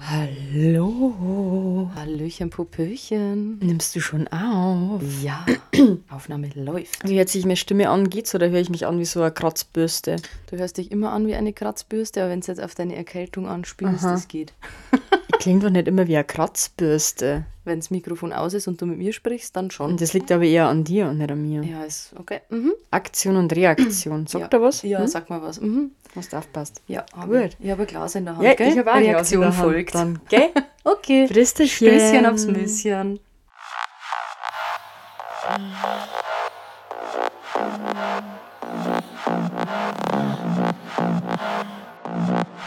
Hallo. Hallöchen, Popöchen. Nimmst du schon auf? Ja, Aufnahme läuft. Wie hört sich meine Stimme an? Geht's oder höre ich mich an wie so eine Kratzbürste? Du hörst dich immer an wie eine Kratzbürste, aber wenn es jetzt auf deine Erkältung anspielst, das geht. Klingt doch nicht immer wie eine Kratzbürste. Wenn das Mikrofon aus ist und du mit mir sprichst, dann schon. Das liegt aber eher an dir und nicht an mir. Ja, ist okay. Mhm. Aktion und Reaktion. Sagt ja. er was? Ja, Hm? sag mal was. Mhm. Hast du aufpasst. Ja, hab Gut. Ich, habe ein Glas in der Hand, Ja, gell? ich habe auch ein Glas in Reaktion Hand folgt. Dann, gell? Okay. Fristerchen. Stößchen aufs Müsschen.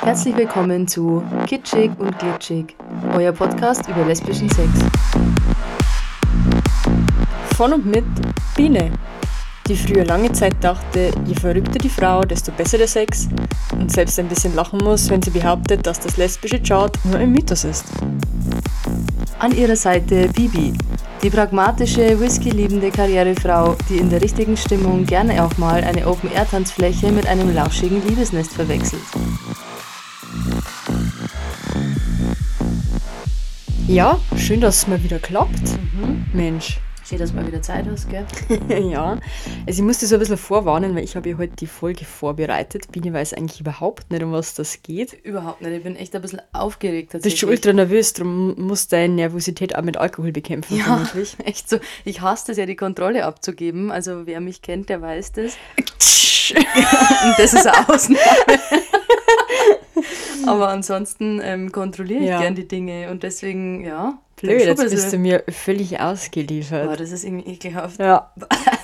Herzlich willkommen zu Kitschig und Glitschig, euer Podcast über lesbischen Sex. Von und mit Biene, die früher lange Zeit dachte, je verrückter die Frau, desto besser der Sex und selbst ein bisschen lachen muss, wenn sie behauptet, dass das lesbische Chart nur ein Mythos ist. An ihrer Seite Bibi, die pragmatische, whisky-liebende Karrierefrau, die in der richtigen Stimmung gerne auch mal eine Open-Air-Tanzfläche mit einem lauschigen Liebesnest verwechselt. Ja, schön, dass es mal wieder klappt. Mensch. Schön, dass du mal wieder Zeit hast, gell? ja, also ich musste so ein bisschen vorwarnen, weil ich habe ja heute die Folge vorbereitet. Biene weiß eigentlich überhaupt nicht, um was das geht. Überhaupt nicht. Ich bin echt ein bisschen aufgeregt Du bist schon ultra nervös, darum musst deine Nervosität auch mit Alkohol bekämpfen, Ja, vermutlich. echt so. Ich hasse es ja, die Kontrolle abzugeben. Also wer mich kennt, der weiß das. Und das ist eine Ausnahme. Aber ansonsten ähm, kontrolliere ich Ja. gern die Dinge. Und deswegen, ja. Blöd, jetzt bist du mir völlig ausgeliefert. Boah, das ist irgendwie ekelhaft. Ja,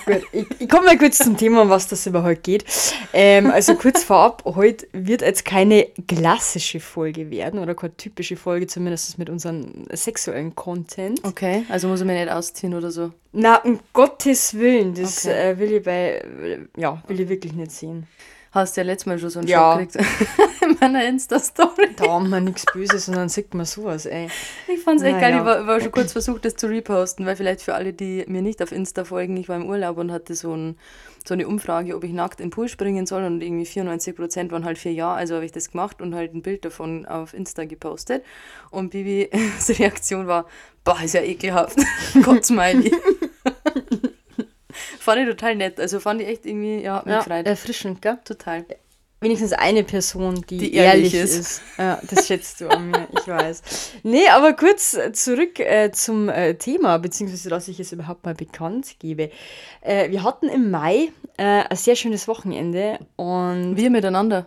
gut. Ich, ich komme mal kurz zum Thema, um was das überhaupt geht. Ähm, also kurz vorab, heute wird jetzt keine klassische Folge werden oder keine typische Folge, zumindest mit unserem sexuellen Content. Okay, also muss ich mich nicht ausziehen oder so. Na, um Gottes Willen, das Okay. äh, will ich bei, ja, will ich wirklich nicht sehen. Hast ja letztes Mal schon so einen Ja. Schock gekriegt. In meiner Insta-Story. Da haben wir nichts Böses und dann sieht man sowas, ey. Ich fand's echt Na geil. Ich war, war schon kurz versucht, das zu reposten, weil vielleicht für alle, die mir nicht auf Insta folgen, ich war im Urlaub und hatte so, ein, so eine Umfrage, ob ich nackt in den Pool springen soll und irgendwie 94% waren halt für Ja, also habe ich das gemacht und halt ein Bild davon auf Insta gepostet und Bibi, Reaktion war, boah, ist ja ekelhaft. Gott Smiley. Fand ich total nett, also fand ich echt irgendwie, ja, mich Ja, gefreut. erfrischend, gell? Total. Wenigstens eine Person, die, Die ehrlich, ehrlich ist. ist. Ja, das schätzt du an mir, ich weiß. Nee, aber kurz äh, zurück äh, zum äh, Thema, beziehungsweise dass ich es überhaupt mal bekannt gebe. Äh, wir hatten im Mai äh, ein sehr schönes Wochenende und Wir miteinander.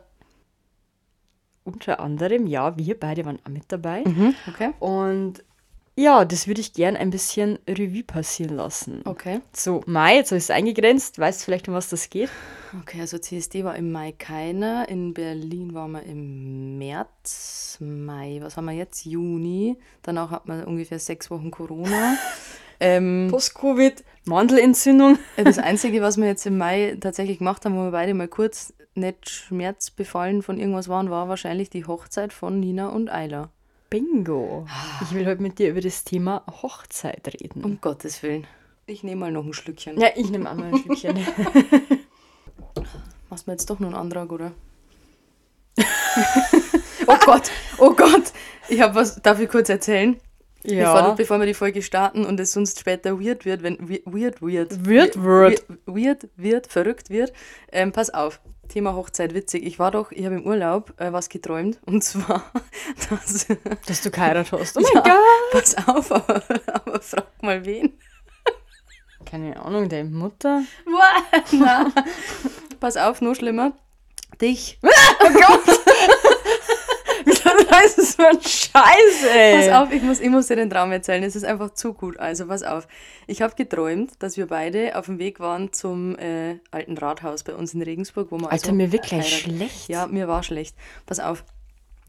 unter anderem, ja, wir beide waren auch mit dabei. Okay. Und ja, das würde ich gern ein bisschen Revue passieren lassen. Okay. So, Mai, jetzt habe ich es eingegrenzt, weißt vielleicht, um was das geht? Okay, also CSD war im Mai keiner. In Berlin waren wir im März, Mai. Was haben wir jetzt? Juni. Danach hat man ungefähr sechs Wochen Corona. ähm, Post-Covid, Mandelentzündung. das Einzige, was wir jetzt im Mai tatsächlich gemacht haben, wo wir beide mal kurz nicht schmerzbefallen von irgendwas waren, war wahrscheinlich die Hochzeit von Nina und Ayla. Bingo. Ich will heute mit dir über das Thema Hochzeit reden. Um Gottes Willen. Ich nehme mal noch ein Schlückchen. Ja, ich nehme auch mal ein Stückchen. Machst du mir jetzt doch noch einen Antrag, oder? oh Gott, oh Gott. Ich habe was, darf ich kurz erzählen? Bevor, ja. bevor wir die Folge starten und es sonst später weird wird, wenn we- weird weird Wird, wird. we- weird wird, verrückt wird. Ähm, pass auf, Thema Hochzeit, witzig. Ich war doch, ich habe im Urlaub äh, was geträumt und zwar, dass, Dass du geheiratet hast. Oh mein ja, Gott. pass auf, aber, aber frag mal wen. Keine Ahnung, deine Mutter? Na. Pass auf, noch schlimmer. Dich. das ist so ein Scheiß, ey. Pass auf, ich muss, ich muss dir den Traum erzählen. Es ist einfach zu gut. Also, pass auf. Ich habe geträumt, dass wir beide auf dem Weg waren zum äh, alten Rathaus bei uns in Regensburg, wo wir Alter, also mir wirklich heiraten. schlecht. Ja, mir war schlecht. Pass auf.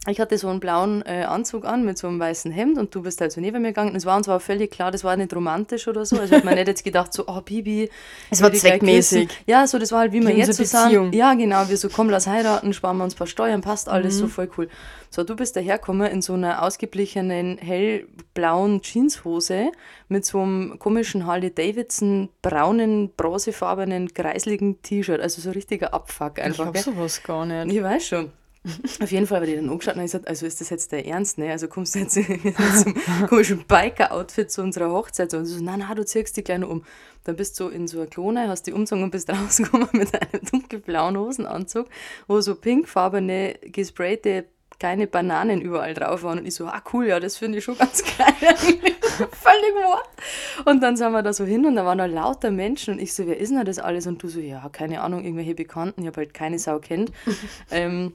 Ich hatte so einen blauen äh, Anzug an mit so einem weißen Hemd und du bist halt so neben mir gegangen. Es war uns aber völlig klar, das war nicht romantisch oder so. Also hat man nicht jetzt gedacht, so, oh Bibi. Es ich war zweckmäßig. Ja, so, das war halt, wie wir jetzt so sagen. Ja, genau, wir so, komm, lass heiraten, sparen wir uns ein paar Steuern, passt alles, Mhm. so voll cool. So, du bist dahergekommen in so einer ausgeblichenen hellblauen Jeanshose mit so einem komischen Harley Davidson braunen, bronzefarbenen, kreisligen T-Shirt. Also so richtiger Abfuck Ich einfach. hab gell? sowas gar nicht. Ich weiß schon. Auf jeden Fall habe ich dann angeschaut und ich gesagt, also ist das jetzt der Ernst, ne? Also kommst du jetzt mit einem komischen Biker-Outfit zu unserer Hochzeit? Und so, nein, nein, du ziehst gleich noch um. Dann bist du in so einer Klone, hast die umgezogen und bist rausgekommen mit einem dunkelblauen Hosenanzug, wo so pinkfarbene, gesprayte kleine Bananen überall drauf waren. Und ich so, ah cool, ja, das finde ich schon ganz geil. Völlig Wort. Und dann sind wir da so hin und da waren da lauter Menschen und ich so, wer ist denn das alles? Und du so, ja, keine Ahnung, irgendwelche Bekannten, ich habe halt keine Sau kennt. ähm,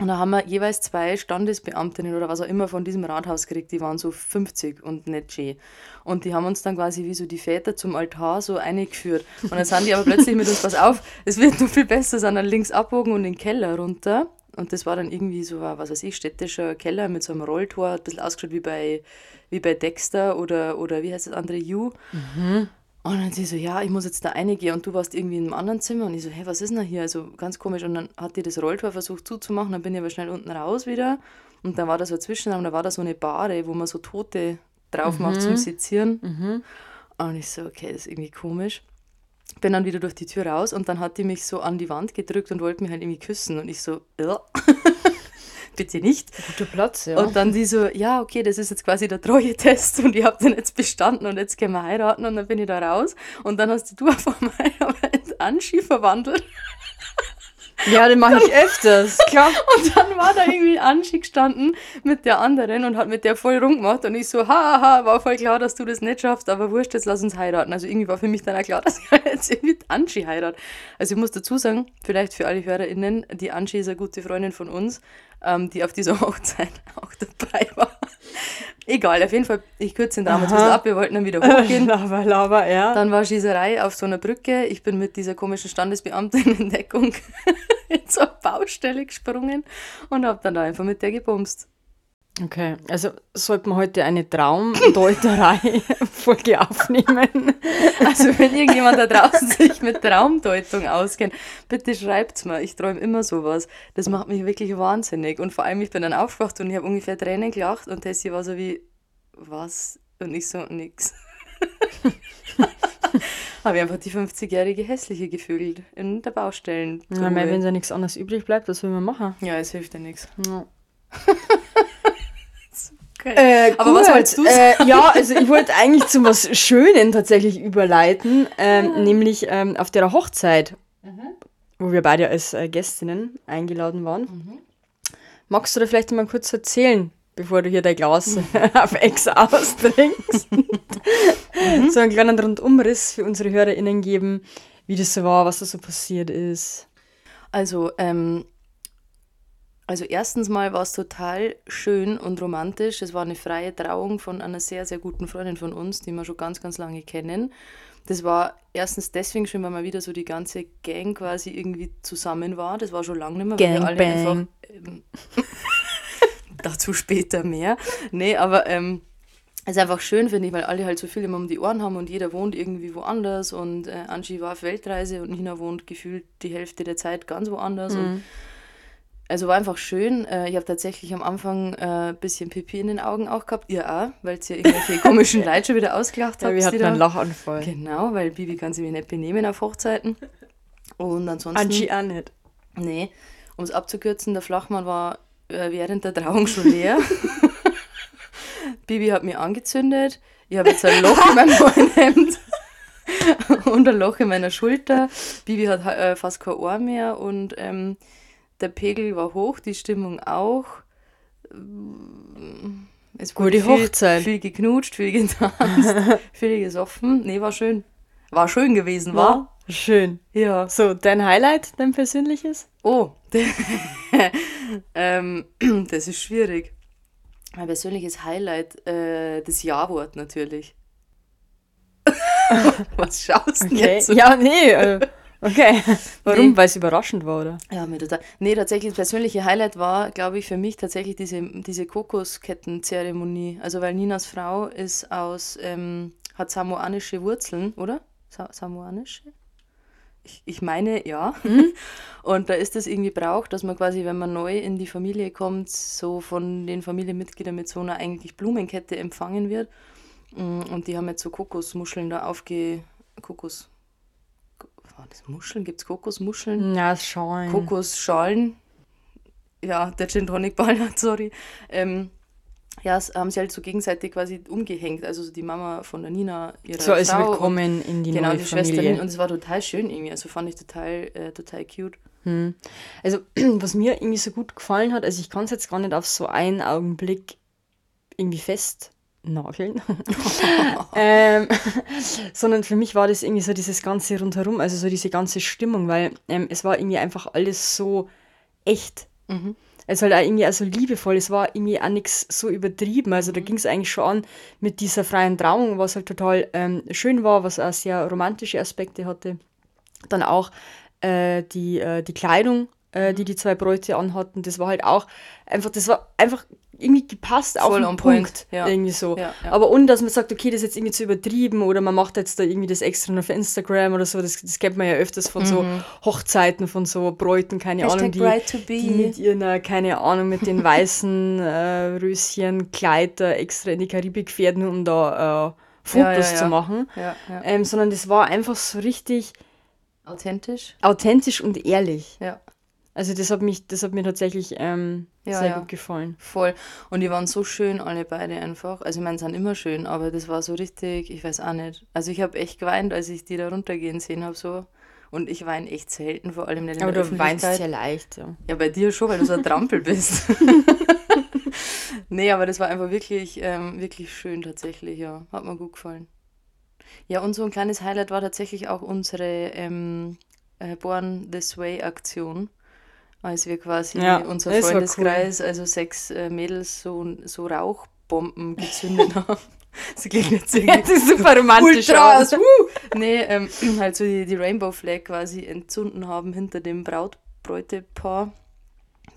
und da haben wir jeweils zwei Standesbeamtinnen oder was auch immer von diesem Rathaus gekriegt, die waren so 50 und nicht schön. Und die haben uns dann quasi wie so die Väter zum Altar so eingeführt. Und dann sind die aber plötzlich mit uns, pass auf, es wird noch viel besser, sind dann links abbogen und den Keller runter. Und das war dann irgendwie so ein, was weiß ich, städtischer Keller mit so einem Rolltor, ein bisschen ausgeschaut wie bei, wie bei Dexter oder, oder wie heißt das andere, You. Mhm. Und dann sie so, ja, ich muss jetzt da reingehen und du warst irgendwie in einem anderen Zimmer. Und ich so, hä, was ist denn da hier? Also ganz komisch. Und dann hat die das Rolltor versucht zuzumachen, dann bin ich aber schnell unten raus wieder. Und dann war da so ein Zwischenraum, da war da so eine Bade, wo man so Tote drauf macht mhm. zum Sezieren. Mhm. Und ich so, okay, das ist irgendwie komisch. Bin dann wieder durch die Tür raus und dann hat die mich so an die Wand gedrückt und wollte mich halt irgendwie küssen. Und ich so, ja. bitte nicht. Guter Platz, ja. Und dann die so, ja, okay, das ist jetzt quasi der Treue-Test und ich habe den jetzt bestanden und jetzt können wir heiraten und dann bin ich da raus. Und dann hast du auf einmal in Anschi verwandelt. Ja, den mache ich öfters, klar. Und dann war da irgendwie Anschi gestanden mit der anderen und hat mit der voll rumgemacht und ich so, haha, war voll klar, dass du das nicht schaffst, aber wurscht, jetzt lass uns heiraten. Also irgendwie war für mich dann auch klar, dass ich jetzt irgendwie mit Anschi heirate. Also ich muss dazu sagen, vielleicht für alle HörerInnen, die Anschi ist eine gute Freundin von uns ähm, die auf dieser Hochzeit auch dabei war. Egal, auf jeden Fall, ich kürze den Rahmen jetzt ab, wir wollten dann wieder hochgehen. Lava, lava, ja. Dann war Schießerei auf so einer Brücke. Ich bin mit dieser komischen Standesbeamtin in Deckung in so eine Baustelle gesprungen und habe dann da einfach mit der gebumst. Okay, also sollten wir heute eine Traumdeuterei-Folge aufnehmen. Also wenn irgendjemand da draußen sich mit Traumdeutung auskennt, bitte schreibt's mir. Ich träume immer sowas. Das macht mich wirklich wahnsinnig. Und vor allem, ich bin dann aufgewacht und ich habe ungefähr Tränen gelacht und Tessie war so wie, was? Und ich so, nix. habe ich einfach die 50-jährige hässliche gefühlt in der Baustellen. Ja, wenn da nichts anderes übrig bleibt, was will man machen? Ja, es hilft ja nichts. Ja. Okay. Äh, Aber gut. was wolltest du sagen? Äh, ja, also ich wollte eigentlich zu was Schönen tatsächlich überleiten, ähm, mhm. nämlich ähm, auf der Hochzeit, mhm. wo wir beide als äh, Gästinnen eingeladen waren. Mhm. Magst du da vielleicht mal kurz erzählen, bevor du hier dein Glas auf Ex austrinkst? Mhm. so einen kleinen Rundumriss für unsere HörerInnen geben, wie das so war, was da so passiert ist. Also, ähm, also erstens mal war es total schön und romantisch. Es war eine freie Trauung von einer sehr, sehr guten Freundin von uns, die wir schon ganz, ganz lange kennen. Das war erstens deswegen schön, weil mal wieder so die ganze Gang quasi irgendwie zusammen war. Das war schon lange nicht mehr, weil wir alle einfach. Ähm, dazu später mehr. Nee, aber ähm, es ist einfach schön, finde ich, weil alle halt so viel immer um die Ohren haben und jeder wohnt irgendwie woanders und äh, Angie war auf Weltreise und Nina wohnt gefühlt die Hälfte der Zeit ganz woanders. Mhm. Und also war einfach schön. Äh, ich habe tatsächlich am Anfang ein äh, bisschen Pipi in den Augen auch gehabt. Ihr auch, weil ja irgendwelche komischen Leute schon wieder ausgelacht hat. Ja, wir hatten einen Lachanfall. Genau, weil Bibi kann sich nicht benehmen auf Hochzeiten. Und ansonsten... Angie auch nicht. Nee, um es abzukürzen, der Flachmann war äh, während der Trauung schon leer. Bibi hat mich angezündet. Ich habe jetzt ein Loch in meinem Hemd und ein Loch in meiner Schulter. Bibi hat äh, fast kein Ohr mehr und... Ähm, der Pegel war hoch, die Stimmung auch. Es wurde viel, Hochzeit. viel geknutscht, viel getanzt, viel gesoffen. Nee, war schön. War schön gewesen, war? war? Schön. Ja. So, dein Highlight, dein persönliches? Oh, ähm, das ist schwierig. Mein persönliches Highlight, äh, das Ja-Wort natürlich. Was schaust du okay. jetzt? Ja, nee. Äh, Okay. Warum? Nee. Weil es überraschend war, oder? Ja, mir total. Nee, tatsächlich das persönliche Highlight war, glaube ich, für mich tatsächlich diese, diese Kokoskettenzeremonie. Also weil Ninas Frau ist aus, ähm, hat samoanische Wurzeln, oder? Sa samoanische? Ich, ich meine, ja. Mhm. Und da ist es irgendwie braucht, dass man quasi, wenn man neu in die Familie kommt, so von den Familienmitgliedern mit so einer eigentlich Blumenkette empfangen wird. Mm, und die haben jetzt so Kokosmuscheln da aufge... Kokos war das Muscheln? Gibt es Kokosmuscheln? Ja, Schalen. Kokosschalen. ja, der Gin Tonic Ballert, sorry. Ähm, ja, haben sie halt so gegenseitig quasi umgehängt. Also die Mama von der Nina, ihre So als Frau Willkommen in die genau, neue die Familie. Nina. Und es war total schön irgendwie. Also fand ich total, äh, total cute. Also, was mir irgendwie so gut gefallen hat, also ich kann es jetzt gar nicht auf so einen Augenblick irgendwie festnageln, ähm, sondern für mich war das irgendwie so dieses ganze rundherum, also so diese ganze Stimmung, weil ähm, es war irgendwie einfach alles so echt. Es war halt auch irgendwie also liebevoll, es war irgendwie auch nichts so übertrieben. Also da ging es eigentlich schon an mit dieser freien Trauung, was halt total ähm, schön war, was auch sehr romantische Aspekte hatte. Dann auch äh, die, äh, die Kleidung, äh, die die zwei Bräute anhatten, das war halt auch einfach, das war einfach irgendwie gepasst auf Voll den on Punkt. point, ja. Irgendwie so. Ja, ja. Aber ohne, dass man sagt, okay, das ist jetzt irgendwie zu übertrieben oder man macht jetzt da irgendwie das extra noch für Instagram oder so. Das, das kennt man ja öfters von so Hochzeiten, von so Bräuten, keine Ahnung, die, Mhm. Die mit ihren, äh, keine Ahnung, mit den weißen äh, Röschen, Kleider extra in die Karibik fährten, um da äh, Fotos zu machen. Ähm, sondern das war einfach so richtig Authentisch. authentisch und ehrlich. Ja. Also das hat mich, das hat mir tatsächlich ähm, Ja, sehr ja. gut gefallen. Voll. Und die waren so schön, alle beide einfach. Also ich meine, sie sind immer schön, aber das war so richtig, ich weiß auch nicht. Also ich habe echt geweint, als ich die da runtergehen sehen habe so. Und ich weine echt selten, vor allem nicht in Aber der du weinst sehr leicht, ja. Ja, bei dir schon, weil du so ein Trampel bist. nee, aber das war einfach wirklich, ähm, wirklich schön tatsächlich, ja. Hat mir gut gefallen. Ja, und so ein kleines Highlight war tatsächlich auch unsere ähm, äh, Born This Way Aktion. Als wir quasi Ja, unser Freundeskreis, also sechs äh, Mädels, so, so Rauchbomben gezündet haben. Das klingt jetzt irgendwie Das ist super romantisch. Aus. wuh! Nee, ähm, halt so die, die Rainbow Flag quasi entzünden haben hinter dem Braut-Bräutepaar.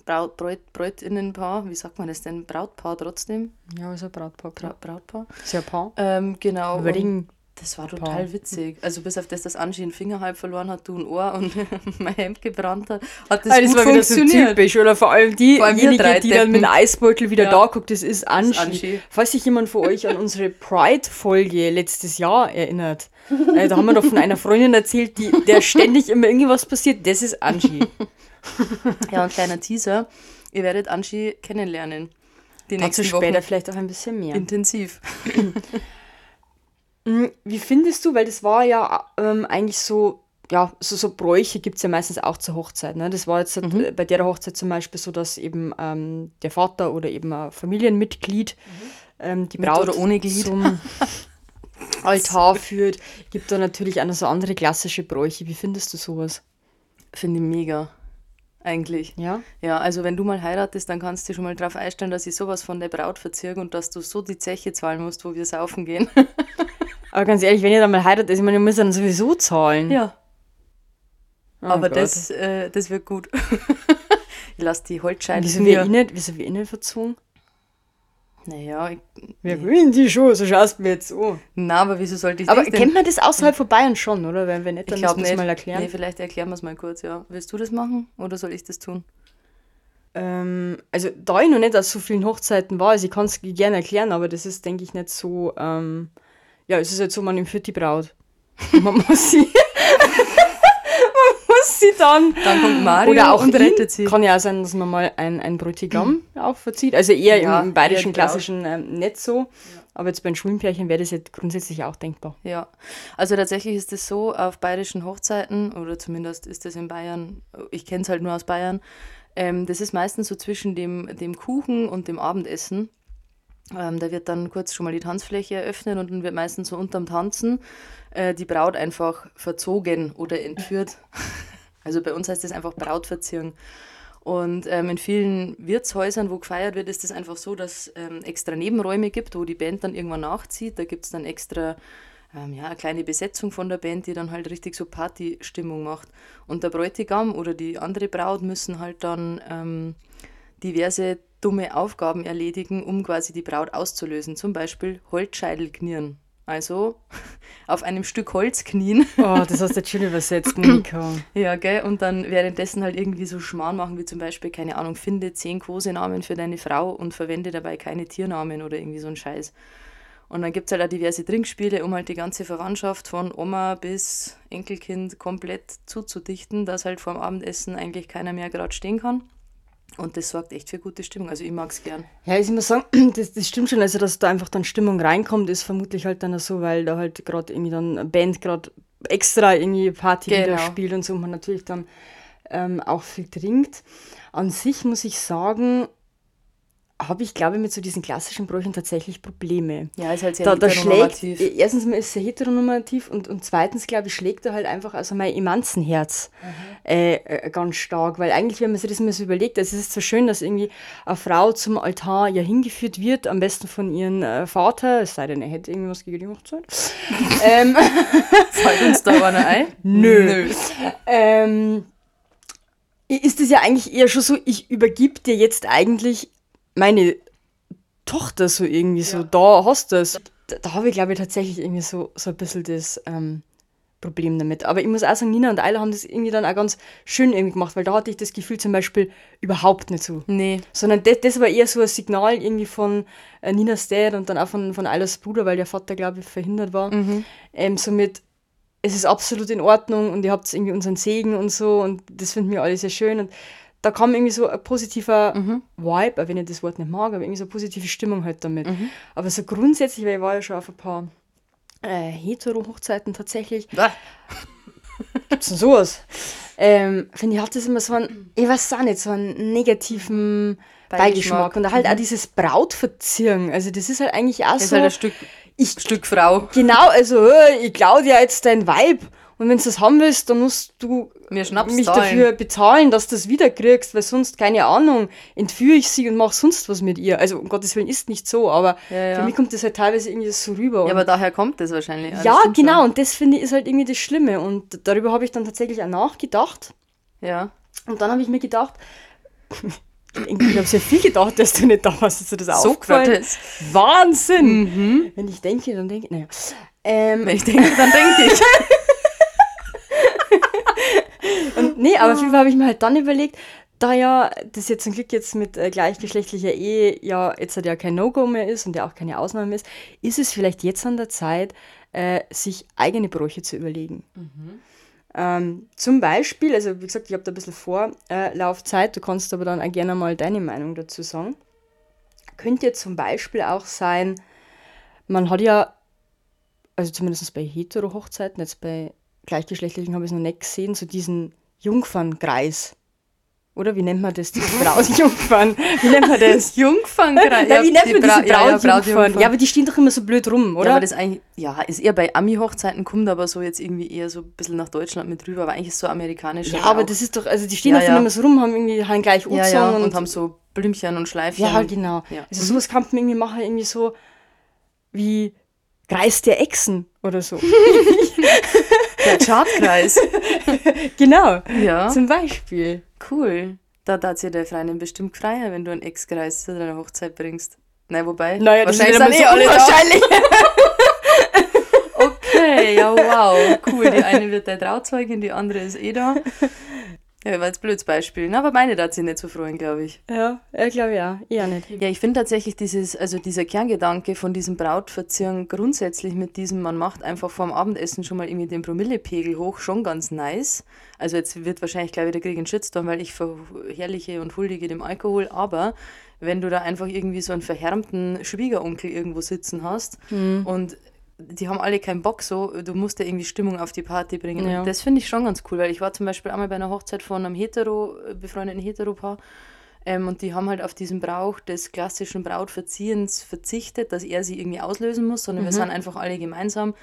Braut, Bräut, Bräutinnenpaar, wie sagt man das denn? Brautpaar trotzdem? Ja, ist ein Brautpaar. Bra. Brautpaar. Sehr Paar. Ähm, genau. Den das war Paar. total witzig. Also bis auf das, dass Angie einen Finger halb verloren hat, du ein Ohr und mein Hemd gebrannt hat, hat das, Ah, das war wieder so typisch, oder vor allem Vor allem diejenige, die dann mit dem. Eisbeutel wieder Ja. da guckt, das ist Angie. Angie. Falls sich jemand von euch an unsere Pride-Folge letztes Jahr erinnert, äh, da haben wir doch von einer Freundin erzählt, die, der ständig immer irgendwas passiert, das ist Angie. Ja, ein kleiner Teaser. Ihr werdet Angie kennenlernen. Die Dazu nächsten später Wochen. vielleicht auch ein bisschen mehr. Intensiv. Mm, Wie findest du, weil das war ja ähm, eigentlich so, ja, so, so Bräuche gibt es ja meistens auch zur Hochzeit. Ne? Das war jetzt Mhm. äh, bei der Hochzeit zum Beispiel so, dass eben ähm, der Vater oder eben ein Familienmitglied ähm, die Braut oder ohne Glied. zum Altar führt. Gibt da natürlich auch noch so andere klassische Bräuche. Wie findest du sowas? Finde ich mega. Eigentlich. Ja? Ja, also wenn du mal heiratest, dann kannst du schon mal drauf einstellen, dass ich sowas von der Braut verzirke und dass du so die Zeche zahlen musst, wo wir saufen gehen. Aber ganz ehrlich, wenn ihr dann mal heiratet, ich meine, ihr müsst dann sowieso zahlen. ja. Oh Aber Gott. das, äh, das wird gut. ich lasse die Holzscheine Wieso wir nicht, wieso wir ihn nicht verzogen? Naja, ich, Wir wollen die schon, so schaust du mir jetzt an. na, aber wieso sollte ich Aber das denn? kennt man das außerhalb von Bayern schon, oder? Wenn wir nicht, Ich dann müssen wir nicht. mal erklären. Nee, vielleicht erklären wir es mal kurz, ja. Willst du das machen oder soll ich das tun? Ähm, also, da ich noch nicht aus so vielen Hochzeiten war, also ich kann es gerne erklären, aber das ist, denke ich, nicht so. Ähm, ja, es ist halt so, man empfiehlt die Braut. Und man muss sie. man muss sie dann. Dann kommt Mario oder auch und rettet sie. Kann ja auch sein, dass man mal ein, ein Bräutigam auch verzieht. Also eher Ja, im, eher bayerischen Braut. klassischen ähm, nicht so. Aber jetzt bei den Schwulenpärchen wäre das jetzt grundsätzlich auch denkbar. Ja, also tatsächlich ist es so, auf bayerischen Hochzeiten, oder zumindest ist das in Bayern, ich kenne es halt nur aus Bayern, ähm, das ist meistens so zwischen dem, dem Kuchen und dem Abendessen. Ähm, da wird dann kurz schon mal die Tanzfläche eröffnet und dann wird meistens so unterm Tanzen äh, die Braut einfach verzogen oder entführt. Also bei uns heißt das einfach Brautverziehung. Und ähm, in vielen Wirtshäusern, wo gefeiert wird, ist es einfach so, dass ähm, extra Nebenräume gibt, wo die Band dann irgendwann nachzieht. Da gibt es dann extra ähm, ja, eine kleine Besetzung von der Band, die dann halt richtig so Partystimmung macht. Und der Bräutigam oder die andere Braut müssen halt dann ähm, diverse dumme Aufgaben erledigen, um quasi die Braut auszulösen. Zum Beispiel Holzscheitel knieren. Also auf einem Stück Holz knien. Oh, das hast du jetzt schön übersetzt, Monika. Ja, gell? Und dann währenddessen halt irgendwie so Schmarrn machen, wie zum Beispiel, keine Ahnung, finde zehn Kosenamen für deine Frau und verwende dabei keine Tiernamen oder irgendwie so ein Scheiß. Und dann gibt es halt auch diverse Trinkspiele, um halt die ganze Verwandtschaft von Oma bis Enkelkind komplett zuzudichten, dass halt vorm Abendessen eigentlich keiner mehr gerade stehen kann. Und das sorgt echt für gute Stimmung. Also ich mag es gern. Ja, ich muss sagen, das, das stimmt schon. Also, dass da einfach dann Stimmung reinkommt, ist vermutlich halt dann so, weil da halt gerade irgendwie dann eine Band gerade extra irgendwie Party Genau. wieder spielt und so und man natürlich dann ähm, auch viel trinkt. An sich muss ich sagen, habe ich, glaube ich, mit so diesen klassischen Bräuchen tatsächlich Probleme. Ja, ist halt sehr Da, da schlägt, heteronormativ. erstens mal ist es sehr heteronormativ und, und zweitens, glaube ich, schlägt er halt einfach also mein Emanzenherz äh, äh, ganz stark, weil eigentlich, wenn man sich das mal so überlegt, also es ist zwar schön, dass irgendwie eine Frau zum Altar ja hingeführt wird, am besten von ihrem äh, Vater, es sei denn, er hätte irgendwie was gegen die Hochzeit. ähm, Fällt uns da einer ein? Nö. ähm, ist es ja eigentlich eher schon so, ich übergib dir jetzt eigentlich meine Tochter so irgendwie so, da hast du es. Da, da habe ich, glaube ich, tatsächlich irgendwie so, so ein bisschen das ähm, Problem damit. Aber ich muss auch sagen, Nina und Ayla haben das irgendwie dann auch ganz schön irgendwie gemacht, weil da hatte ich das Gefühl zum Beispiel überhaupt nicht so. Nee. Sondern das, das war eher so ein Signal irgendwie von äh, Ninas Dad und dann auch von, von Aylas Bruder, weil der Vater, glaube ich, verhindert war. Ähm, somit, es ist absolut in Ordnung und ihr habt irgendwie unseren Segen und so und das finden wir alle sehr schön. Und da kam irgendwie so ein positiver Vibe, auch wenn ich das Wort nicht mag, aber irgendwie so eine positive Stimmung halt damit. Aber so grundsätzlich, weil ich war ja schon auf ein paar äh, Hetero-Hochzeiten tatsächlich, Ah, gibt's denn sowas? Ähm, finde ich, hat das immer so einen, ich weiß auch nicht, so einen negativen Beigeschmack. Und halt auch dieses Brautverzieren. Also, das ist halt eigentlich auch ist so. halt ein Stück, ich, Stück Frau. genau, also, äh, ich klaue dir jetzt dein Vibe. Und wenn du das haben willst, dann musst du mich zahlen. dafür bezahlen, dass du das wiederkriegst, weil sonst, keine Ahnung, entführe ich sie und mache sonst was mit ihr. Also, um Gottes Willen ist nicht so, aber Ja, ja. für mich kommt das halt teilweise irgendwie so rüber. Ja, aber daher kommt das wahrscheinlich. das ja, stimmt genau, schon. und das finde ich ist halt irgendwie das Schlimme. Und darüber habe ich dann tatsächlich auch nachgedacht. Ja. Und dann habe ich mir gedacht, ich habe sehr viel gedacht, dass du nicht da warst, dass du das So aufgefallen Gottes. Wahnsinn! Wenn ich denke, dann denke ich, naja. Ähm, Wenn ich denke, dann denke ich. und, nee, aber auf jeden Fall habe ich mir halt dann überlegt, da ja das jetzt zum Glück jetzt mit äh, gleichgeschlechtlicher Ehe ja jetzt halt ja kein No-Go mehr ist und ja auch keine Ausnahme ist, ist es vielleicht jetzt an der Zeit, äh, sich eigene Bräuche zu überlegen. Ähm, zum Beispiel, also wie gesagt, ich habe da ein bisschen Vorlaufzeit, du kannst aber dann auch gerne mal deine Meinung dazu sagen. Könnte zum Beispiel auch sein, man hat ja, also zumindest bei Hetero-Hochzeiten, jetzt bei gleichgeschlechtlichen habe ich es noch nicht gesehen, so diesen Jungfernkreis. Oder wie nennt man das? Die Brautjungfern. Wie nennt man das? Jungfernkreis. Ja, wie nennt man Bra- ja, ja, Brautjungfern? Ja, aber die stehen doch immer so blöd rum, oder? Ja, aber das eigentlich, ja, ist eher bei Ami-Hochzeiten, kommt aber so jetzt irgendwie eher so ein bisschen nach Deutschland mit rüber, aber eigentlich ist so amerikanisch. Ja, aber das ist doch, also die stehen Ja, ja. immer so rum, haben irgendwie haben gleich ja, Uzong ja, und, und, haben so Blümchen und Schleifchen. ja, genau. Ja. Also sowas kann man irgendwie machen, irgendwie so wie Kreis der Echsen oder so. Der Chartkreis. genau. ja, Zum Beispiel. cool. Da hat sich der Freundin bestimmt freier, wenn du einen Ex-Kreis zu deiner Hochzeit bringst. Nein, wobei, Naja, das ist wahrscheinlich wieder sind mal eh alle da. unwahrscheinlich. Okay, ja, wow, cool. Die eine wird der Trauzeugin, die andere ist eh da. Ja, war jetzt blödes Beispiel. Na, aber meine da sie nicht so freuen, glaube ich. Ja, ich glaube ja, eher nicht. Ja, ich finde tatsächlich dieses, also dieser Kerngedanke von diesem Brautverzieren grundsätzlich mit diesem, man macht einfach vorm Abendessen schon mal irgendwie den Promillepegel hoch, schon ganz nice. Also jetzt wird wahrscheinlich gleich wieder kriegen Shitstorm, weil ich verherrliche und huldige dem Alkohol, aber wenn du da einfach irgendwie so einen verhärmten Schwiegeronkel irgendwo sitzen hast und die haben alle keinen Bock so, du musst ja irgendwie Stimmung auf die Party bringen. Ja. Das finde ich schon ganz cool, weil ich war zum Beispiel einmal bei einer Hochzeit von einem hetero, befreundeten Heteropaar ähm, und die haben halt auf diesen Brauch des klassischen Brautverziehens verzichtet, dass er sie irgendwie auslösen muss, sondern wir sind einfach alle gemeinsam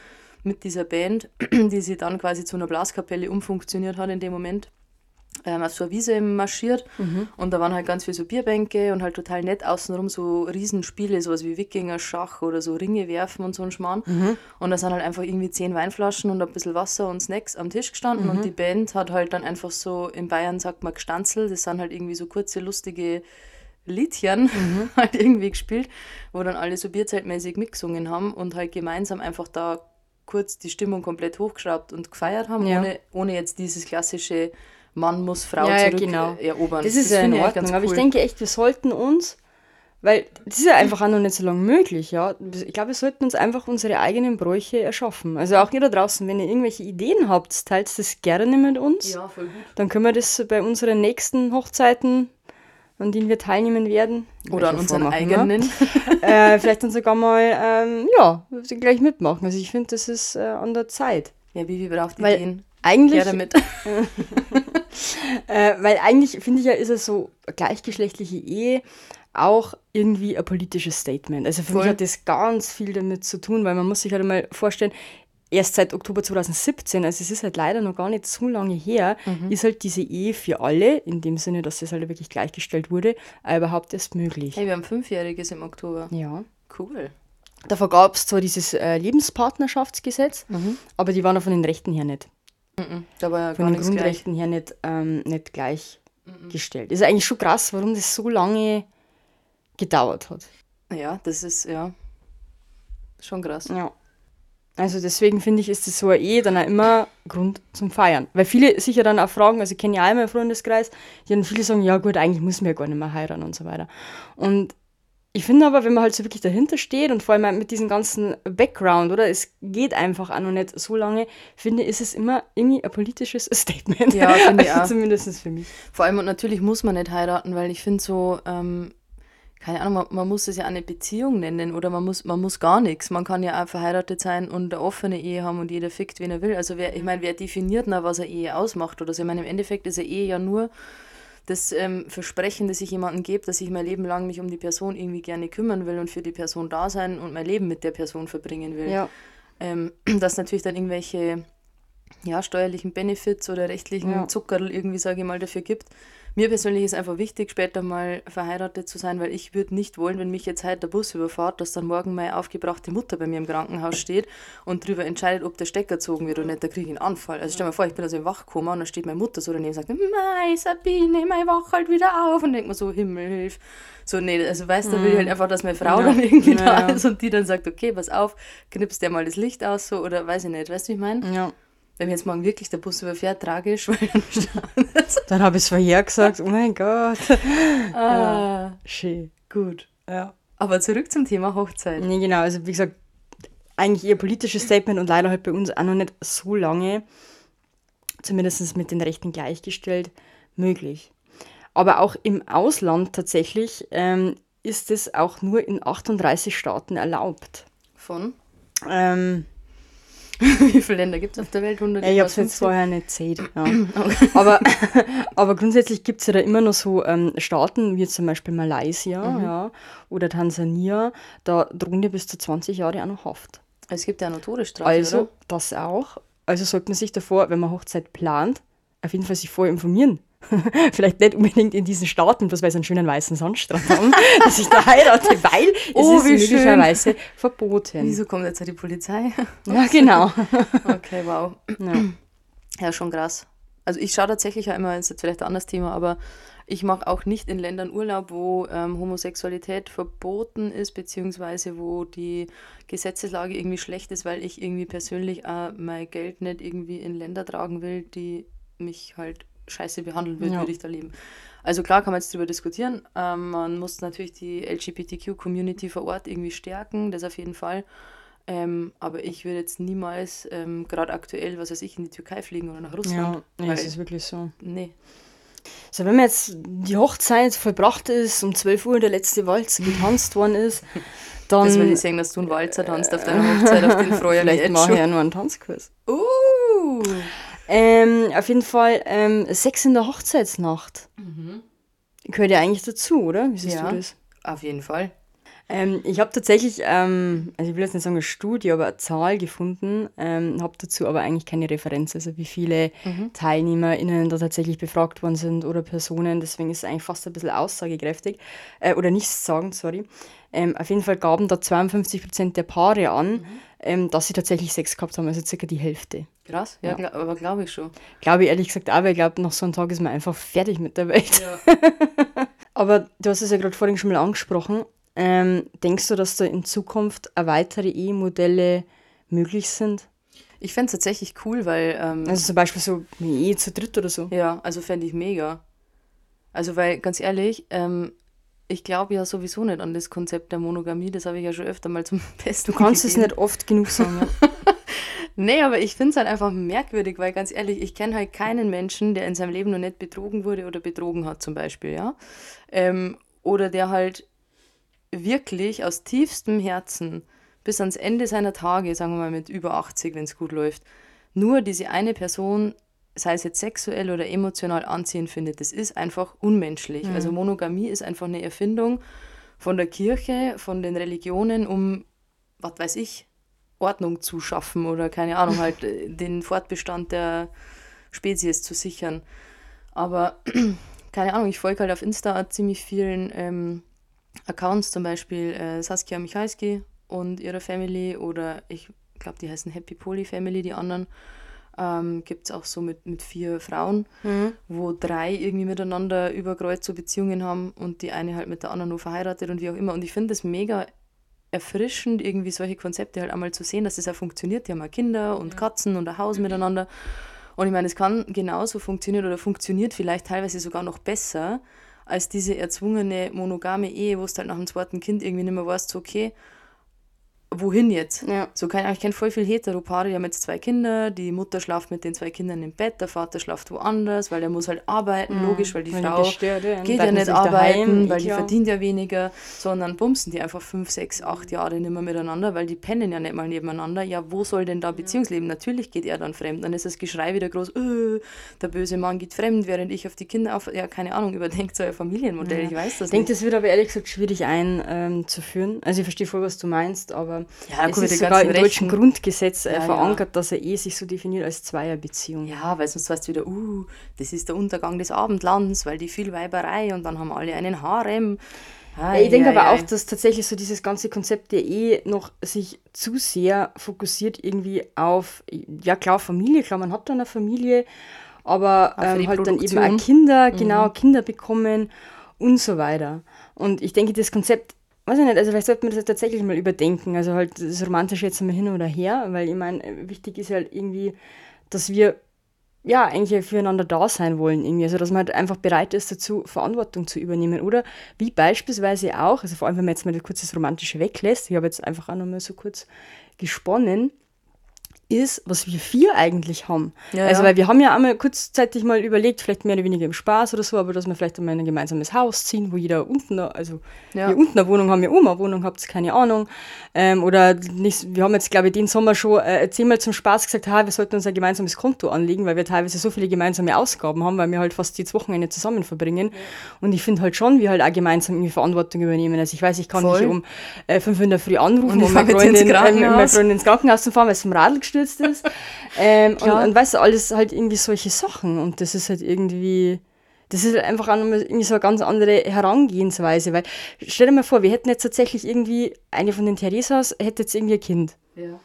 mit dieser Band, die sie dann quasi zu einer Blaskapelle umfunktioniert hat in dem Moment, ähm, auf so eine Wiese marschiert. Und da waren halt ganz viele so Bierbänke und halt total nett außenrum so Riesenspiele, sowas wie Wikinger, Schach oder so Ringe werfen und so ein Schmarrn. Und da sind halt einfach irgendwie zehn Weinflaschen und ein bisschen Wasser und Snacks am Tisch gestanden. Und die Band hat halt dann einfach so, in Bayern sagt man Gstanzel, das sind halt irgendwie so kurze, lustige Liedchen halt irgendwie gespielt, wo dann alle so bierzeltmäßig mitgesungen haben und halt gemeinsam einfach da kurz die Stimmung komplett hochgeschraubt und gefeiert haben, Ja. ohne, ohne jetzt dieses klassische Mann muss Frau Ja, ja, zurück genau. äh, erobern. Das ist ja in Ordnung, ganz aber ich cool. denke echt, wir sollten uns, weil das ist ja einfach auch noch nicht so lange möglich, ja. Ich glaube, wir sollten uns einfach unsere eigenen Bräuche erschaffen. Also auch ihr da draußen, wenn ihr irgendwelche Ideen habt, teilt das gerne mit uns. Ja, voll gut. Dann können wir das bei unseren nächsten Hochzeiten an denen wir teilnehmen werden. Oder an unseren eigenen. äh, vielleicht dann sogar mal, ähm, ja, gleich mitmachen. Also ich finde, das ist äh, an der Zeit. Ja, wie braucht gehen? Eigentlich, Ja, damit. äh, weil eigentlich finde ich ja, ist es so gleichgeschlechtliche Ehe auch irgendwie ein politisches Statement. Also für Voll. mich hat das ganz viel damit zu tun, weil man muss sich halt mal vorstellen, erst seit Oktober 2017, also es ist halt leider noch gar nicht so lange her, Mhm. ist halt diese Ehe für alle, in dem Sinne, dass das halt wirklich gleichgestellt wurde, überhaupt erst möglich. Hey, wir haben Fünfjähriges im Oktober. Ja. Cool. Davor gab es zwar dieses äh, Lebenspartnerschaftsgesetz, aber die waren auch von den Rechten her nicht. Mhm. Da war ja von den nichts gleich. Grundrechten her nicht, ähm, nicht gleichgestellt. Ist eigentlich schon krass, warum das so lange gedauert hat. Ja, das ist, ja, schon krass. Ja. Also deswegen finde ich, ist das so Ehe dann auch immer Grund zum Feiern. Weil viele sich ja dann auch fragen, also ich kenne ja auch meinen Freundeskreis, die dann viele sagen, ja gut, eigentlich muss man ja gar nicht mehr heiraten und so weiter. Und ich finde aber, wenn man halt so wirklich dahinter steht und vor allem halt mit diesem ganzen Background, oder? Es geht einfach auch noch nicht so lange, finde ist es immer irgendwie ein politisches Statement. Ja, finde ich also auch. Zumindest für mich. Vor allem und natürlich muss man nicht heiraten, weil ich finde so, ähm, keine Ahnung, man, man muss es ja eine Beziehung nennen oder man muss, man muss gar nichts. Man kann ja auch verheiratet sein und eine offene Ehe haben und jeder fickt, wen er will. Also wer, ich meine, wer definiert noch, was eine Ehe ausmacht oder so? Ich meine, im Endeffekt ist eine Ehe ja nur das ähm, Versprechen, das ich jemandem gebe, dass ich mein Leben lang mich um die Person irgendwie gerne kümmern will und für die Person da sein und mein Leben mit der Person verbringen will. Ja. Ähm, dass natürlich dann irgendwelche ja, steuerlichen Benefits oder rechtlichen Ja. Zuckerl irgendwie, sage ich mal, dafür gibt. Mir persönlich ist einfach wichtig, später mal verheiratet zu sein, weil ich würde nicht wollen, wenn mich jetzt heute der Bus überfährt, dass dann morgen meine aufgebrachte Mutter bei mir im Krankenhaus steht und darüber entscheidet, ob der Stecker gezogen wird oder nicht. Da kriege ich einen Anfall. Also stell dir mal vor, ich bin also im Wachkoma und dann steht meine Mutter so daneben und sagt, Mei, Sabine, mei, wach halt wieder auf. Und denkt mir so, Himmel, hilf. So, nee, also weißt du, will ich halt einfach, dass meine Frau Ja. dann irgendwie da Ja, ja. ist und die dann sagt, okay, pass auf, knipst der mal das Licht aus, so, oder weiß ich nicht, weißt du, wie ich meine? Ja. Wenn mir jetzt morgen wirklich der Bus überfährt, tragisch, weil dann Dann habe ich es vorher gesagt, oh mein Gott. ah, Schön. gut. Ja. Aber zurück zum Thema Hochzeit. Nee, genau, also wie gesagt, eigentlich eher politisches Statement und leider halt bei uns auch noch nicht so lange, zumindest mit den Rechten gleichgestellt, möglich. Aber auch im Ausland tatsächlich ähm, ist es auch nur in 38 Staaten erlaubt. Von? Ähm, Wie viele Länder gibt es auf der Welt? 100 ja, ich habe es jetzt vorher nicht gezählt. Ja. aber, aber grundsätzlich gibt es ja da immer noch so ähm, Staaten, wie zum Beispiel Malaysia ja, oder Tansania, da drohen dir bis zu 20 Jahre auch noch Haft. Es gibt ja eine Todesstrafe, Also, oder? das auch. Also sollte man sich davor, wenn man Hochzeit plant, auf jeden Fall sich vorher informieren. Vielleicht nicht unbedingt in diesen Staaten, bloß weil sie einen schönen weißen Sandstrand haben, dass ich da heirate, weil Oh, es ist schön. möglicherweise verboten. Wieso kommt jetzt die Polizei? Ja, genau. okay, wow. Ja. Ja, schon krass. Also ich schaue tatsächlich ja immer, ist jetzt vielleicht ein anderes Thema, aber ich mache auch nicht in Ländern Urlaub, wo ähm, Homosexualität verboten ist, beziehungsweise wo die Gesetzeslage irgendwie schlecht ist, weil ich irgendwie persönlich auch mein Geld nicht irgendwie in Länder tragen will, die mich halt scheiße behandeln würden, Ja. würde ich da leben. Also klar kann man jetzt darüber diskutieren. Ähm, man muss natürlich die LGBTQ-Community vor Ort irgendwie stärken, das auf jeden Fall. Ähm, aber ich würde jetzt niemals, ähm, gerade aktuell, was weiß ich, in die Türkei fliegen oder nach Ja, Russland. ja, weil, es ist wirklich so. nee. So, wenn man jetzt die Hochzeit vollbracht ist, um 12 Uhr der letzte Walz getanzt worden ist, dann Das will ich sehen, dass du einen Walzer tanzt auf deiner Hochzeit, auf den freue ich mich vielleicht jetzt mache ich ja schon. nur einen Tanzkurs. Uh! Ähm, auf jeden Fall ähm, Sex in der Hochzeitsnacht. Gehört ja eigentlich dazu, oder? Wie siehst Mhm. Ja. du das? Auf jeden Fall. Ähm, ich habe tatsächlich, ähm, also ich will jetzt nicht sagen eine Studie, aber eine Zahl gefunden, ähm, habe dazu aber eigentlich keine Referenz, also wie viele Mhm. TeilnehmerInnen da tatsächlich befragt worden sind oder Personen, deswegen ist es eigentlich fast ein bisschen aussagekräftig, äh, oder nichts sagen, sorry. Ähm, auf jeden Fall gaben da 52% der Paare an, Mhm. ähm, dass sie tatsächlich Sex gehabt haben, also circa die Hälfte. Krass, ja, gla- aber glaube ich schon. Glaube ich ehrlich gesagt auch, weil ich glaube, nach so einem Tag ist man einfach fertig mit der Welt. Ja. Aber du hast es ja gerade vorhin schon mal angesprochen. Ähm, denkst du, dass da in Zukunft auch weitere Ehemodelle möglich sind? Ich fände es tatsächlich cool, weil ähm, Also zum Beispiel so eine Ehe zu dritt oder so. Ja, also fände ich mega. Also, weil, ganz ehrlich, ähm, ich glaube ja sowieso nicht an das Konzept der Monogamie, das habe ich ja schon öfter mal zum Besten Du kannst es gegeben. nicht oft genug sagen. Ja. Nee, aber ich finde es halt einfach merkwürdig, weil ganz ehrlich, ich kenne halt keinen Menschen, der in seinem Leben noch nicht betrogen wurde oder betrogen hat, zum Beispiel, ja. Ähm, oder der halt wirklich aus tiefstem Herzen bis ans Ende seiner Tage, sagen wir mal mit über 80, wenn es gut läuft, nur diese eine Person, sei es jetzt sexuell oder emotional anziehend findet. Das ist einfach unmenschlich. Mhm. Also Monogamie ist einfach eine Erfindung von der Kirche, von den Religionen, um, was weiß ich, Ordnung zu schaffen oder keine Ahnung, halt äh, den Fortbestand der Spezies zu sichern. Aber keine Ahnung, ich folge halt auf Insta ziemlich vielen ähm, Accounts, zum Beispiel äh, Saskia Michalski und ihre Family oder ich glaube, die heißen Happy Poly Family, die anderen. Ähm, Gibt es auch so mit, mit vier Frauen, mhm. wo drei irgendwie miteinander über Kreuz so Beziehungen haben und die eine halt mit der anderen nur verheiratet und wie auch immer. Und ich finde es mega erfrischend, irgendwie solche Konzepte halt einmal zu sehen, dass das ja funktioniert. Die haben ja Kinder und. Katzen und ein Haus miteinander. Und ich meine, es kann genauso funktionieren oder funktioniert vielleicht teilweise sogar noch besser als diese erzwungene monogame Ehe, wo es halt nach dem zweiten Kind irgendwie nicht mehr weißt, so okay, wohin jetzt? Ja. So kann, ich kenne voll viele Heteropaare, die haben jetzt zwei Kinder, die Mutter schlaft mit den zwei Kindern im Bett, der Vater schlaft woanders, weil er muss halt arbeiten, mhm. logisch, weil die weil Frau gestört, ja. geht ja nicht arbeiten, weil die klar. verdient ja weniger, sondern bumsen die einfach fünf, sechs, acht Jahre nicht mehr miteinander, weil die pennen ja nicht mal nebeneinander. Ja, wo soll denn da Beziehungsleben? Natürlich geht er dann fremd. Dann ist das Geschrei wieder groß, öh, der böse Mann geht fremd, während ich auf die Kinder auf, ja, keine Ahnung, überdenkt so ein Familienmodell, ja. ich weiß das ich denke, das wird aber ehrlich gesagt schwierig einzuführen. Ähm, also ich verstehe voll, was du meinst, aber ja, es ist sogar im deutschen Grundgesetz äh, ja, verankert, ja. dass er eh sich so definiert als Zweierbeziehung. Ja, weil sonst weißt du wieder, uh, das ist der Untergang des Abendlands, weil die viel Weiberei und dann haben alle einen Harem. Ah, ich denke aber auch, dass tatsächlich so dieses ganze Konzept der eh noch sich zu sehr fokussiert irgendwie auf, ja klar, Familie, klar, man hat dann eine Familie, aber ähm, halt dann eben auch Kinder, mhm. genau, Kinder bekommen und so weiter. Und ich denke, das Konzept weiß ich nicht, also vielleicht sollte man das tatsächlich mal überdenken. Also halt das Romantische jetzt mal hin oder her, weil ich meine, wichtig ist halt irgendwie, dass wir ja eigentlich füreinander da sein wollen, irgendwie. Also dass man halt einfach bereit ist dazu, Verantwortung zu übernehmen. Oder wie beispielsweise auch, also vor allem wenn man jetzt mal kurz das Romantische weglässt, ich habe jetzt einfach auch nochmal so kurz gesponnen, ist, was wir vier eigentlich haben. Ja, also, weil wir haben ja einmal kurzzeitig mal überlegt, vielleicht mehr oder weniger im Spaß oder so, aber dass wir vielleicht einmal in ein gemeinsames Haus ziehen, wo jeder unten, also ja. wir unten eine Wohnung haben, ihr oben eine Wohnung habt, keine Ahnung. Ähm, oder nicht, wir haben jetzt, glaube ich, den Sommer schon äh, zehnmal zum Spaß gesagt, ha, wir sollten uns ein gemeinsames Konto anlegen, weil wir teilweise so viele gemeinsame Ausgaben haben, weil wir halt fast die Wochenende zusammen verbringen. Ja. Und ich finde halt schon, wir halt auch gemeinsam irgendwie Verantwortung übernehmen. Also ich weiß, ich kann Voll. nicht um äh, fünf in der Früh anrufen, um meine Freundin, äh, meine Freundin ins Krankenhaus zu fahren, weil es vom Radl gestürzt ist. ähm, und, und weißt du, alles halt irgendwie solche Sachen. Und das ist halt irgendwie, das ist halt einfach auch irgendwie so eine ganz andere Herangehensweise. Weil, stell dir mal vor, wir hätten jetzt tatsächlich irgendwie, eine von den Theresas hätte jetzt irgendwie ein Kind. Ja.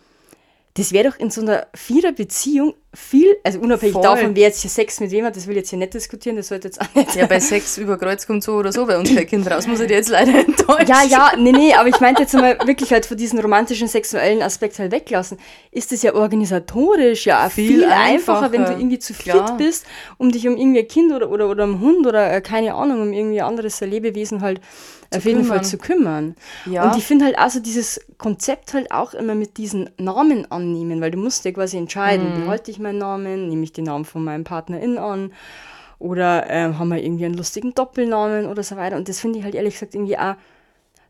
Das wäre doch in so einer Viererbeziehung viel, also unabhängig Voll. davon, wer jetzt hier Sex mit wem hat, das will ich jetzt hier nicht diskutieren, das sollte jetzt auch nicht. Ja, bei Sex über Kreuz kommt so oder so bei uns kein Kind raus, muss ich dir jetzt leider enttäuschen. Ja, ja, nee, nee, aber ich meinte jetzt mal wirklich halt von diesem romantischen sexuellen Aspekt halt weglassen, ist es ja organisatorisch ja viel, viel einfacher, einfacher, wenn du irgendwie zu Klar. fit bist, um dich um irgendwie ein Kind oder, oder, oder um Hund oder äh, keine Ahnung, um irgendwie ein anderes Lebewesen halt auf jeden Fall zu kümmern. Ja. Und ich finde halt also dieses Konzept halt auch immer mit diesen Namen annehmen, weil du musst dir quasi entscheiden, mhm. behalte ich ich meinen Namen? Nehme ich den Namen von meinem Partnerin an? Oder äh, haben wir irgendwie einen lustigen Doppelnamen oder so weiter? Und das finde ich halt ehrlich gesagt irgendwie auch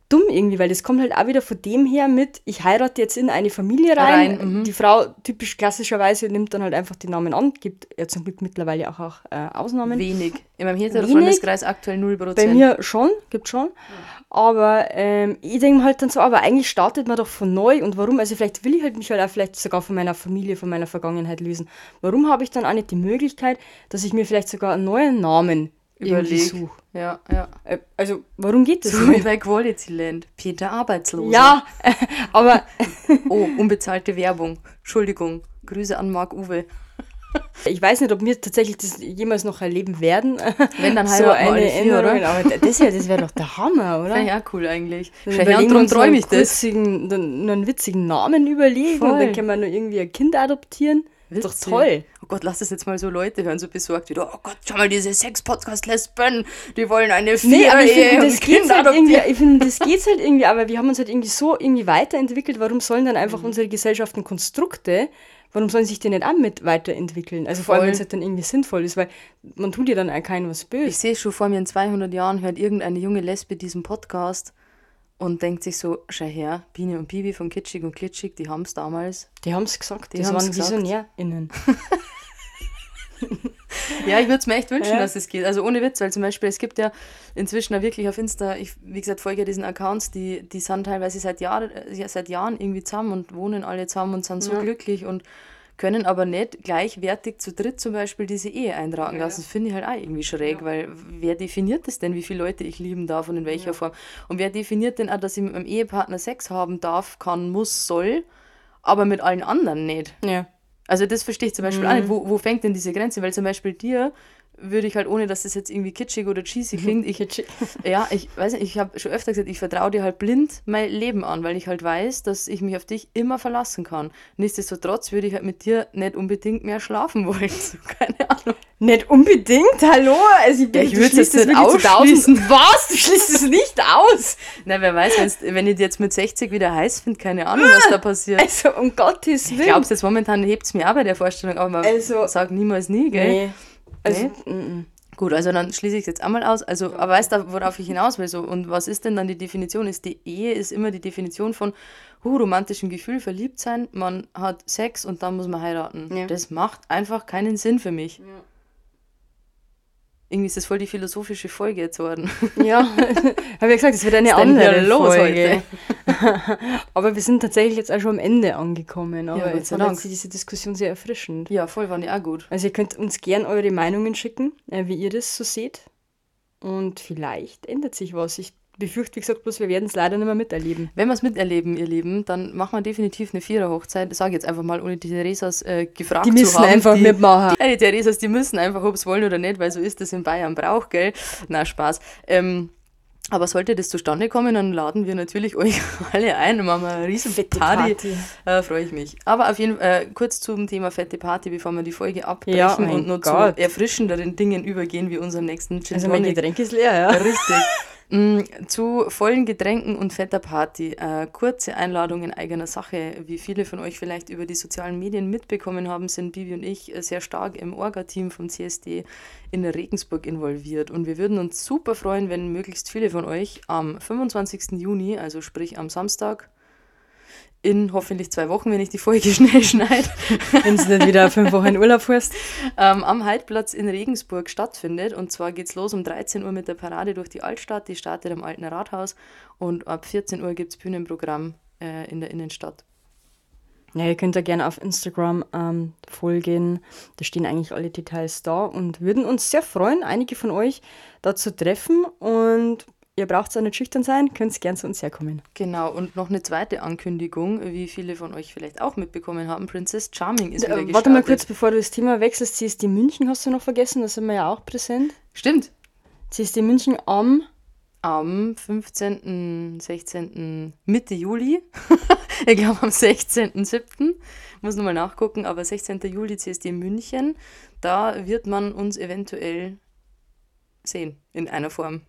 dumm irgendwie, weil das kommt halt auch wieder von dem her mit, ich heirate jetzt in eine Familie rein. rein mhm. Die Frau typisch klassischerweise nimmt dann halt einfach die Namen an, gibt ja zum Glück mittlerweile auch, auch äh, Ausnahmen. Wenig. In meinem Hetero-Freundeskreis aktuell 0%. Bei mir schon, gibt schon. Aber ähm, ich denke halt dann so, aber eigentlich startet man doch von neu und warum? Also vielleicht will ich halt mich halt auch vielleicht sogar von meiner Familie, von meiner Vergangenheit lösen. Warum habe ich dann auch nicht die Möglichkeit, dass ich mir vielleicht sogar einen neuen Namen überlegt. Ja, ja. Äh, also, warum geht das? So wie bei Quality Land. Peter Arbeitsloser. Ja, aber. oh, unbezahlte Werbung. Entschuldigung. Grüße an Marc Uwe. Ich weiß nicht, ob wir tatsächlich das jemals noch erleben werden. Wenn dann so eine Erinnerung. Aber das, ja, das wäre doch der Hammer, oder? Ja, cool eigentlich. Darum träume ich das. Einen, einen witzigen Namen überlegen Voll. und dann kann man nur irgendwie ein Kind adoptieren. Witzig. Ist doch toll. Oh Gott, lass das jetzt mal so Leute hören, so besorgt wieder. Oh Gott, schau mal, diese Sex-Podcast-Lesben, die wollen eine vier nee, aber ich finde, das geht halt irgendwie, ich finde, das geht halt irgendwie, aber wir haben uns halt irgendwie so irgendwie weiterentwickelt. Warum sollen dann einfach mhm. unsere Gesellschaften Konstrukte warum sollen sich die nicht auch mit weiterentwickeln? Also vor allem, wenn es halt dann irgendwie sinnvoll ist, weil man tut ja dann auch keinem was Ich böse. sehe schon vor mir in 200 Jahren hört irgendeine junge Lesbe diesen Podcast und denkt sich so, schau her, Biene und Bibi von Kitschig und Klitschig, die haben es damals. Die haben es gesagt, Die das waren gesagt. VisionärInnen. Ja, ich würde es mir echt wünschen, Ja. dass es geht. Also ohne Witz, weil zum Beispiel es gibt ja inzwischen auch wirklich auf Insta, ich, wie gesagt, folge ja diesen Accounts, die, die sind teilweise seit, Jahr, äh, seit Jahren irgendwie zusammen und wohnen alle zusammen und sind so Ja. glücklich und können aber nicht gleichwertig zu dritt zum Beispiel diese Ehe eintragen Ja. lassen. Das finde ich halt auch irgendwie schräg, weil wer definiert das denn, wie viele Leute ich lieben darf und in welcher Ja. Form? Und wer definiert denn auch, dass ich mit meinem Ehepartner Sex haben darf, kann, muss, soll, aber mit allen anderen nicht? Ja. Also das verstehe ich zum Beispiel Mhm. auch nicht. Wo, wo fängt denn diese Grenze? Weil zum Beispiel dir würde ich halt, ohne dass das jetzt irgendwie kitschig oder cheesy klingt, ich, ja, ich weiß nicht, ich habe schon öfter gesagt, ich vertraue dir halt blind mein Leben an, weil ich halt weiß, dass ich mich auf dich immer verlassen kann. Nichtsdestotrotz würde ich halt mit dir nicht unbedingt mehr schlafen wollen. So, keine Ahnung. Nicht unbedingt, hallo? Also ich, bin, Ja, ich jetzt es nicht ausschließen. 1000. Was? Du schließt es nicht aus? Na, wer weiß, wenn ich jetzt mit 60 wieder heiß finde, keine Ahnung, was da passiert. Also um Gottes Ich Willen. glaube, jetzt momentan hebt es mir auch bei der Vorstellung, aber man Also- sagt niemals nie, gell? Nee. Also, Nee? mm, Gut, also dann schließe ich es jetzt einmal aus. Also, aber weißt du, worauf ich hinaus will? So, und was ist denn dann die Definition? Ist die Ehe ist immer die Definition von uh, romantischem Gefühl, verliebt sein, man hat Sex und dann muss man heiraten. Ja. Das macht einfach keinen Sinn für mich. Ja. Irgendwie ist das voll die philosophische Folge jetzt worden. Ja, habe ja gesagt, es wird eine andere Folge. aber wir sind tatsächlich jetzt auch schon am Ende angekommen. Aber Ja, jetzt Dank. jetzt diese Diskussion sehr erfrischend. Ja, voll waren die auch gut. Also ihr könnt uns gern eure Meinungen schicken, äh, wie ihr das so seht. Und vielleicht ändert sich was. Ich befürchte, wie gesagt, bloß wir werden es leider nicht mehr miterleben. Wenn wir es miterleben, ihr Lieben, dann machen wir definitiv eine Vierer-Hochzeit. Das sage ich jetzt einfach mal, ohne die Theresas äh, gefragt Die zu müssen haben. einfach die, mitmachen. Ja, die Theresas, die müssen einfach, ob es wollen oder nicht, weil so ist das in Bayern Brauch, gell? Na, Spaß. Ähm, aber sollte das zustande kommen, dann laden wir natürlich euch alle ein und machen eine riesen Fette Party. Party. Äh, Freue ich mich. Aber auf jeden Fall äh, kurz zum Thema fette Party, bevor wir die Folge abbrechen Ja, und nur Gott. zu erfrischenderen Dingen übergehen, wie unserem nächsten Gin Also mein. Getränk ist leer, ja. Richtig. Mm, Zu vollen Getränken und fetter Party. Äh, kurze Einladung in eigener Sache. Wie viele von euch vielleicht über die sozialen Medien mitbekommen haben, sind Bibi und ich äh, sehr stark im Orga-Team vom CSD in Regensburg involviert. Und wir würden uns super freuen, wenn möglichst viele von euch am 25. Juni, also sprich am Samstag, in hoffentlich zwei Wochen, wenn ich die Folge schnell schneide, Wenn du nicht wieder fünf Wochen in Urlaub fährst. ähm, am Heidplatz in Regensburg stattfindet. Und zwar geht's los um 13 Uhr mit der Parade durch die Altstadt. Die startet am Alten Rathaus. Und ab 14 Uhr gibt's Bühnenprogramm äh, in der Innenstadt. Ja, ihr könnt ja gerne auf Instagram ähm, folgen. Da stehen eigentlich alle Details da und würden uns sehr freuen, einige von euch da zu treffen. Und ihr braucht auch nicht schüchtern sein, könnt gerne zu uns herkommen. Genau, und noch eine zweite Ankündigung, wie viele von euch vielleicht auch mitbekommen haben. Princess Charming ist wieder Äh, gestartet. warte mal kurz, bevor du das Thema wechselst. CSD München hast du noch vergessen, da sind wir ja auch präsent. Stimmt. CSD München am Am 15., 16., Mitte Juli. ich glaube am 16.07. Muss nochmal nachgucken, aber 16. Juli CSD München. Da wird man uns eventuell sehen in einer Form,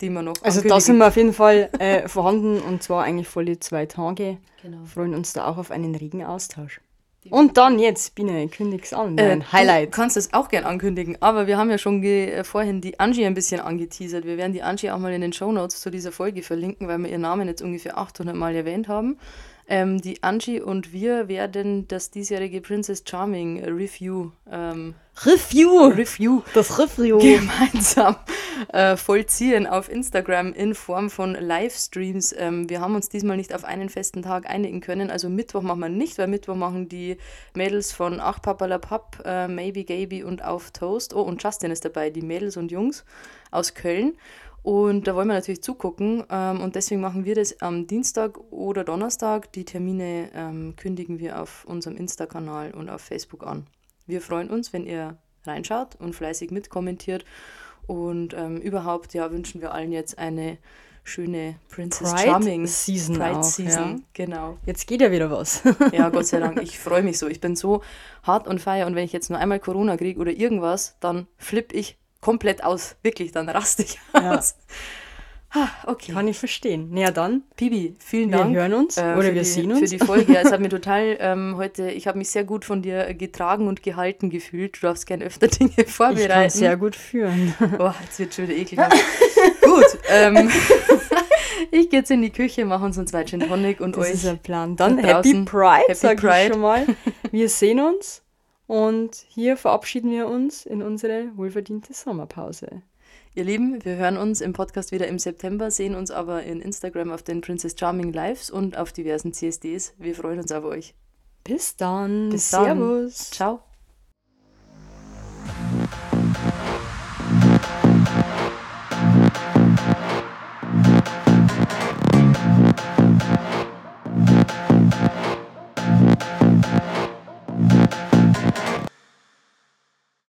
die man noch. Also da sind wir auf jeden Fall äh, vorhanden und zwar eigentlich volle zwei Tage. Genau. Freuen uns da auch auf einen regen Austausch. Und dann jetzt, Biene, kündig's an. Äh, Dein Du Highlight. kannst es auch gern ankündigen, aber wir haben ja schon äh, vorhin die Angie ein bisschen angeteasert. Wir werden die Angie auch mal in den Shownotes zu dieser Folge verlinken, weil wir ihren Namen jetzt ungefähr 800 Mal erwähnt haben. Ähm, die Angie und wir werden das diesjährige Princess Charming Review, ähm, Review. Review Das Review. gemeinsam äh, vollziehen auf Instagram in Form von Livestreams. Ähm, wir haben uns diesmal nicht auf einen festen Tag einigen können. Also Mittwoch machen wir nicht, weil Mittwoch machen die Mädels von Ach Papalapap, äh, Maybe Gaby und Auf Toast. Oh, und Justin ist dabei, die Mädels und Jungs aus Köln. Und da wollen wir natürlich zugucken. Ähm, und deswegen machen wir das am Dienstag oder Donnerstag. Die Termine ähm, kündigen wir auf unserem Insta-Kanal und auf Facebook an. Wir freuen uns, wenn ihr reinschaut und fleißig mitkommentiert. Und ähm, überhaupt, ja, wünschen wir allen jetzt eine schöne Princess Pride Charming Season Pride auch, Season. ja. Genau. Jetzt geht ja wieder was. Ja, Gott sei Dank. Ich freue mich so. Ich bin so hart und feier. Und wenn ich jetzt nur einmal Corona kriege oder irgendwas, dann flippe ich komplett aus. Wirklich, dann raste ich Ja. Ah, okay. Kann ich verstehen. Na ja, dann, Pibi, vielen wir Dank. hören uns äh, oder für wir die, sehen Für uns. die Folge. Ja, es hat mir total ähm, heute, ich habe mich sehr gut von dir getragen und gehalten gefühlt. Du darfst gern öfter Dinge Ich kann vorbereiten. sehr gut führen. Oh, jetzt wird schon wieder eklig. gut, ähm, ich gehe jetzt in die Küche, mache uns einen zweiten Gin Tonic und Das euch ist ein Plan. Dann da Happy Pride, Happy sag Pride. ich schon mal. Wir sehen uns und hier verabschieden wir uns in unsere wohlverdiente Sommerpause. Ihr Lieben, wir hören uns im Podcast wieder im September, sehen uns aber in Instagram auf den Princess Charming Lives und auf diversen CSDs. Wir freuen uns auf euch. Bis dann. Bis dann. Servus. Ciao.